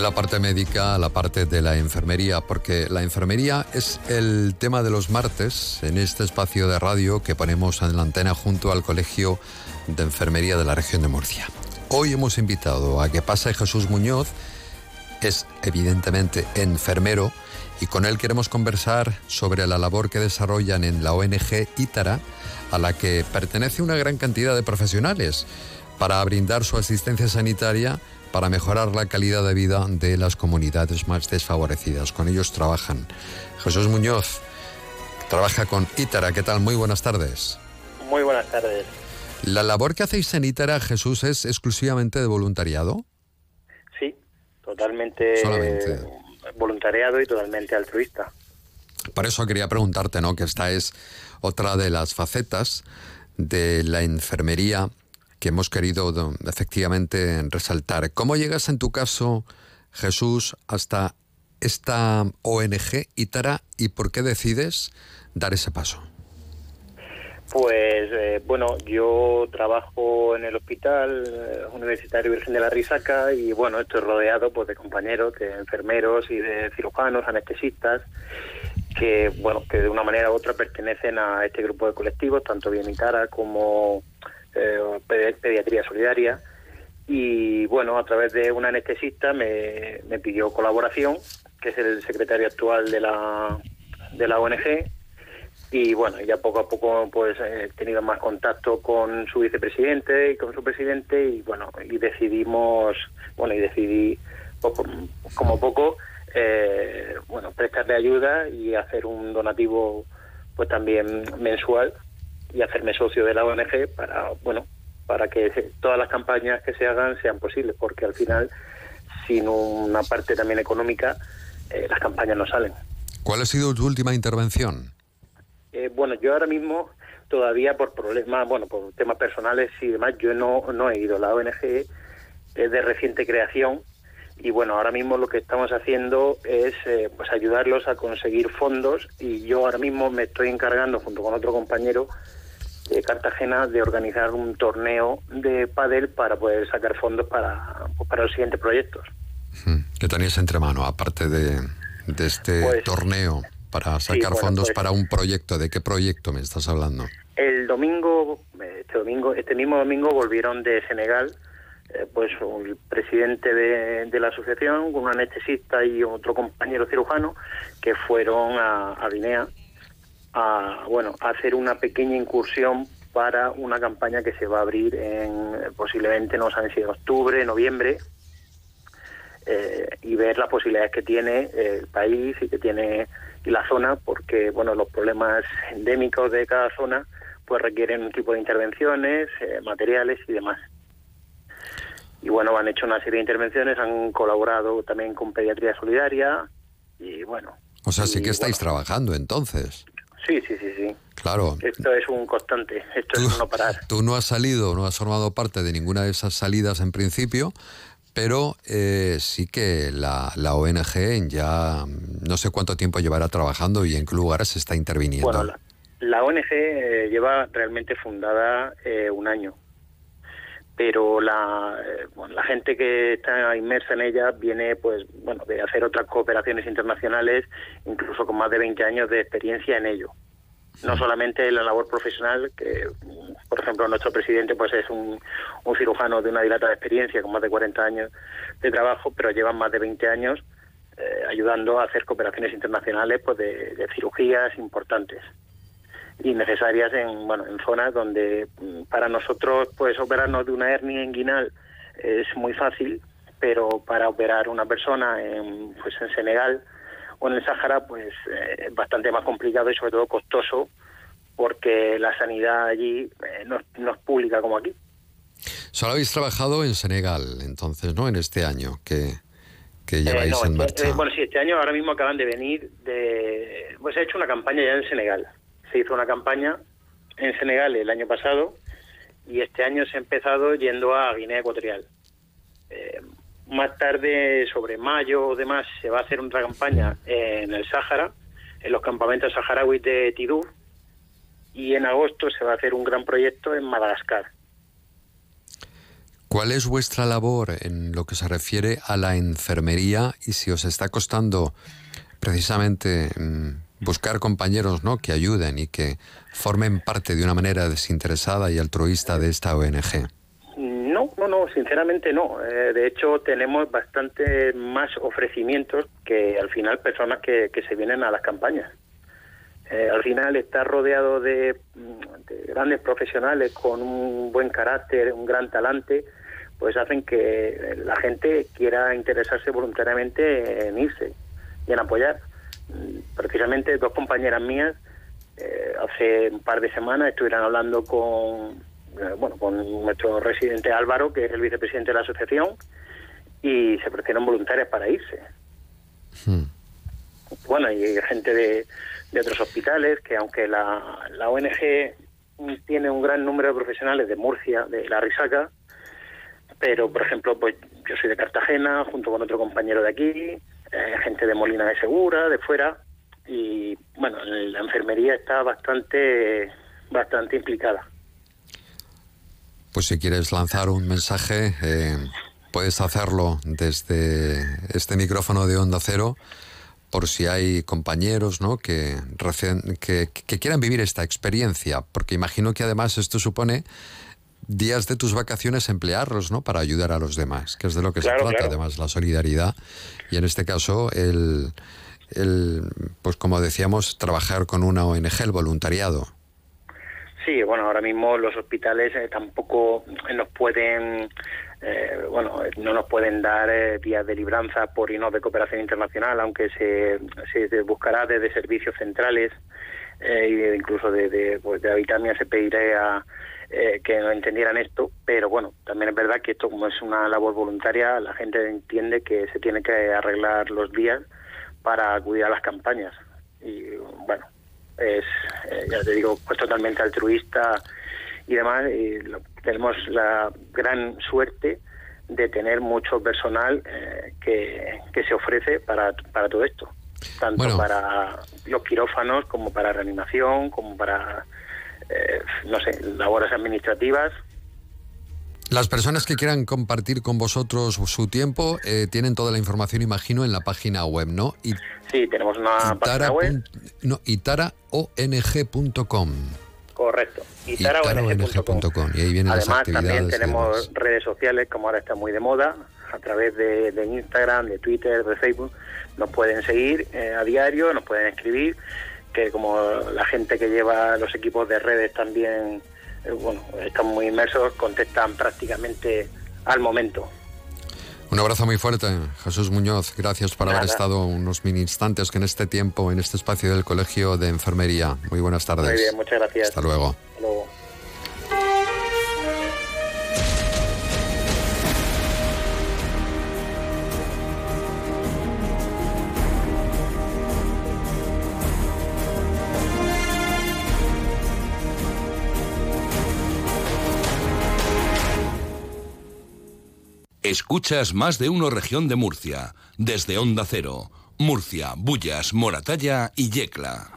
la parte médica la parte de la enfermería, porque la enfermería es el tema de los martes en este espacio de radio que ponemos en la antena junto al Colegio de Enfermería de la región de Murcia. Hoy hemos invitado a que pase Jesús Muñoz, es evidentemente enfermero, y con él queremos conversar sobre la labor que desarrollan en la ONG Ítara, a la que pertenece una gran cantidad de profesionales, para brindar su asistencia sanitaria para mejorar la calidad de vida de las comunidades más desfavorecidas. Con ellos trabajan. Jesús Muñoz trabaja con Ítara. ¿Qué tal? Muy buenas tardes. Muy buenas tardes. ¿La labor que hacéis en Ítara, Jesús, es exclusivamente de voluntariado? Sí, totalmente Solamente. voluntariado y totalmente altruista. Por eso quería preguntarte, ¿no? Que esta es otra de las facetas de la enfermería que hemos querido do- efectivamente resaltar. ¿Cómo llegas en tu caso, Jesús, hasta esta ONG Ítara y por qué decides dar ese paso? Pues eh, bueno, yo trabajo en el Hospital eh, Universitario Virgen de la Risaca y bueno, estoy rodeado pues de compañeros, de enfermeros y de cirujanos, anestesistas que bueno, que de una manera u otra pertenecen a este grupo de colectivos, tanto Bienitara como eh, Pedi- Pediatría Solidaria. Y bueno, a través de un anestesista me, me pidió colaboración, que es el secretario actual de la, de la ONG, y bueno, ya poco a poco pues he tenido más contacto con su vicepresidente y con su presidente y bueno, y decidimos, bueno, y decidí poco, como poco, eh, bueno, prestarle ayuda y hacer un donativo pues también mensual y hacerme socio de la ONG para, bueno, para que todas las campañas que se hagan sean posibles, porque al final, sin una parte también económica, eh, las campañas no salen. ¿Cuál ha sido tu última intervención? Eh, bueno, yo ahora mismo todavía por problemas, bueno, por temas personales y demás, yo no, no he ido. La ONG es de reciente creación y bueno, ahora mismo lo que estamos haciendo es eh, pues ayudarlos a conseguir fondos y yo ahora mismo me estoy encargando junto con otro compañero de Cartagena de organizar un torneo de pádel para poder sacar fondos para, pues, para los siguientes proyectos. Hmm, ¿Qué tenéis entre mano, aparte de, de este Pues, torneo, para sacar bueno, fondos pues- para un proyecto? ¿De qué proyecto me estás hablando? El domingo, este domingo, este mismo domingo volvieron de Senegal, eh, pues el presidente de, la asociación, un anestesista y otro compañero cirujano, que fueron a, a Guinea a, bueno, a hacer una pequeña incursión para una campaña que se va a abrir en eh, posiblemente no saben si en octubre, noviembre, eh, y ver las posibilidades que tiene el país y que tiene y la zona, porque bueno los problemas endémicos de cada zona pues requieren un tipo de intervenciones, materiales y demás. Y bueno, han hecho una serie de intervenciones, han colaborado también con Pediatría Solidaria y bueno. O sea, sí que estáis bueno, trabajando entonces. Sí, sí, sí, sí. Claro. Esto es un constante, esto es no parar. Tú no has salido, no has formado parte de ninguna de esas salidas en principio, pero eh, sí que la, la ONG ya no sé cuánto tiempo llevará trabajando y en qué lugares está interviniendo. Bueno, la, la ONG eh, lleva realmente fundada eh, un año, pero la, eh, bueno, la gente que está inmersa en ella viene, pues, bueno, de hacer otras cooperaciones internacionales, incluso con más de 20 años de experiencia en ello. No solamente la labor profesional, que, por ejemplo, nuestro presidente pues es un, un cirujano de una dilatada experiencia, con más de 40 años de trabajo, pero llevan más de 20 años eh, ayudando a hacer cooperaciones internacionales pues de, de cirugías importantes y necesarias en bueno en zonas donde mm, para nosotros pues operarnos de una hernia inguinal es muy fácil pero para operar una persona en pues en Senegal o en el Sáhara pues eh, es bastante más complicado y sobre todo costoso porque la sanidad allí eh, no, es- no es pública como aquí Solo habéis trabajado en Senegal, entonces, ¿no? En este año que, que Eh, lleváis no, en este- marcha. eh, bueno, sí, este año ahora mismo acaban de venir de... Pues ha hecho una campaña ya en Senegal. Se hizo una campaña en Senegal el año pasado y este año se ha empezado yendo a Guinea Ecuatorial. Eh, más tarde, sobre mayo o demás, se va a hacer otra campaña en el Sáhara, en los campamentos saharauis de Tidú, y en agosto se va a hacer un gran proyecto en Madagascar. ¿Cuál es vuestra labor en lo que se refiere a la enfermería y si os está costando precisamente mm, buscar compañeros ¿no? que ayuden y que formen parte de una manera desinteresada y altruista de esta ONG? No, no, no, sinceramente no. Eh, de hecho, tenemos bastante más ofrecimientos que al final personas que, se vienen a las campañas. Eh, al final estar rodeado de, de, grandes profesionales con un buen carácter, un gran talante, pues hacen que la gente quiera interesarse voluntariamente en irse y en apoyar. Precisamente dos compañeras mías eh, hace un par de semanas estuvieron hablando con eh, bueno con nuestro residente Álvaro, que es el vicepresidente de la asociación, y se ofrecieron voluntarias para irse. Hmm. Bueno, y gente de, de otros hospitales, que aunque la, la ONG tiene un gran número de profesionales de Murcia, de la Risaca, pero por ejemplo, pues yo soy de Cartagena, junto con otro compañero de aquí, eh, gente de Molina de Segura, de fuera, y bueno, la enfermería está bastante, bastante implicada. Pues si quieres lanzar un mensaje, eh, puedes hacerlo desde este micrófono de Onda Cero por si hay compañeros ¿no? que, que, que, quieran vivir esta experiencia, porque imagino que además esto supone días de tus vacaciones emplearlos ¿no? para ayudar a los demás, que es de lo que se trata además, la solidaridad. Y en este caso, el, el, pues como decíamos, trabajar con una ONG, el voluntariado. Sí, bueno, ahora mismo los hospitales eh, tampoco nos pueden, eh, bueno, no nos pueden dar eh, días de libranza por no de cooperación internacional, aunque se, se buscará desde servicios centrales e incluso de, de, pues de se pedirá que no entendieran esto, pero bueno, también es verdad que esto como es una labor voluntaria, la gente entiende que se tiene que arreglar los días para acudir a las campañas. Y bueno, es, eh, ya te digo, pues totalmente altruista y demás. Y tenemos la gran suerte de tener mucho personal eh, que, que, se ofrece para, para todo esto, tanto para los quirófanos como para reanimación, como para, eh, no sé, labores administrativas. Las personas que quieran compartir con vosotros su tiempo eh, tienen toda la información, imagino, en la página web, ¿no? Y, sí, tenemos una página web. No, itaraong.com. Correcto, itaraong.com. Y ahí vienen Además, las también tenemos redes sociales, como ahora está muy de moda, a través de, de Instagram, de Twitter, de Facebook. Nos pueden seguir eh, a diario, nos pueden escribir, que como la gente que lleva los equipos de redes también bueno, están muy inmersos, contestan prácticamente al momento. Un abrazo muy fuerte, Jesús Muñoz. Gracias por haber estado unos mini instantes que en este tiempo, en este espacio del Colegio de Enfermería. Muy buenas tardes. Muy bien, muchas gracias. Hasta luego. Escuchas más de uno región de Murcia, desde Onda Cero, Murcia, Bullas, Moratalla y Yecla.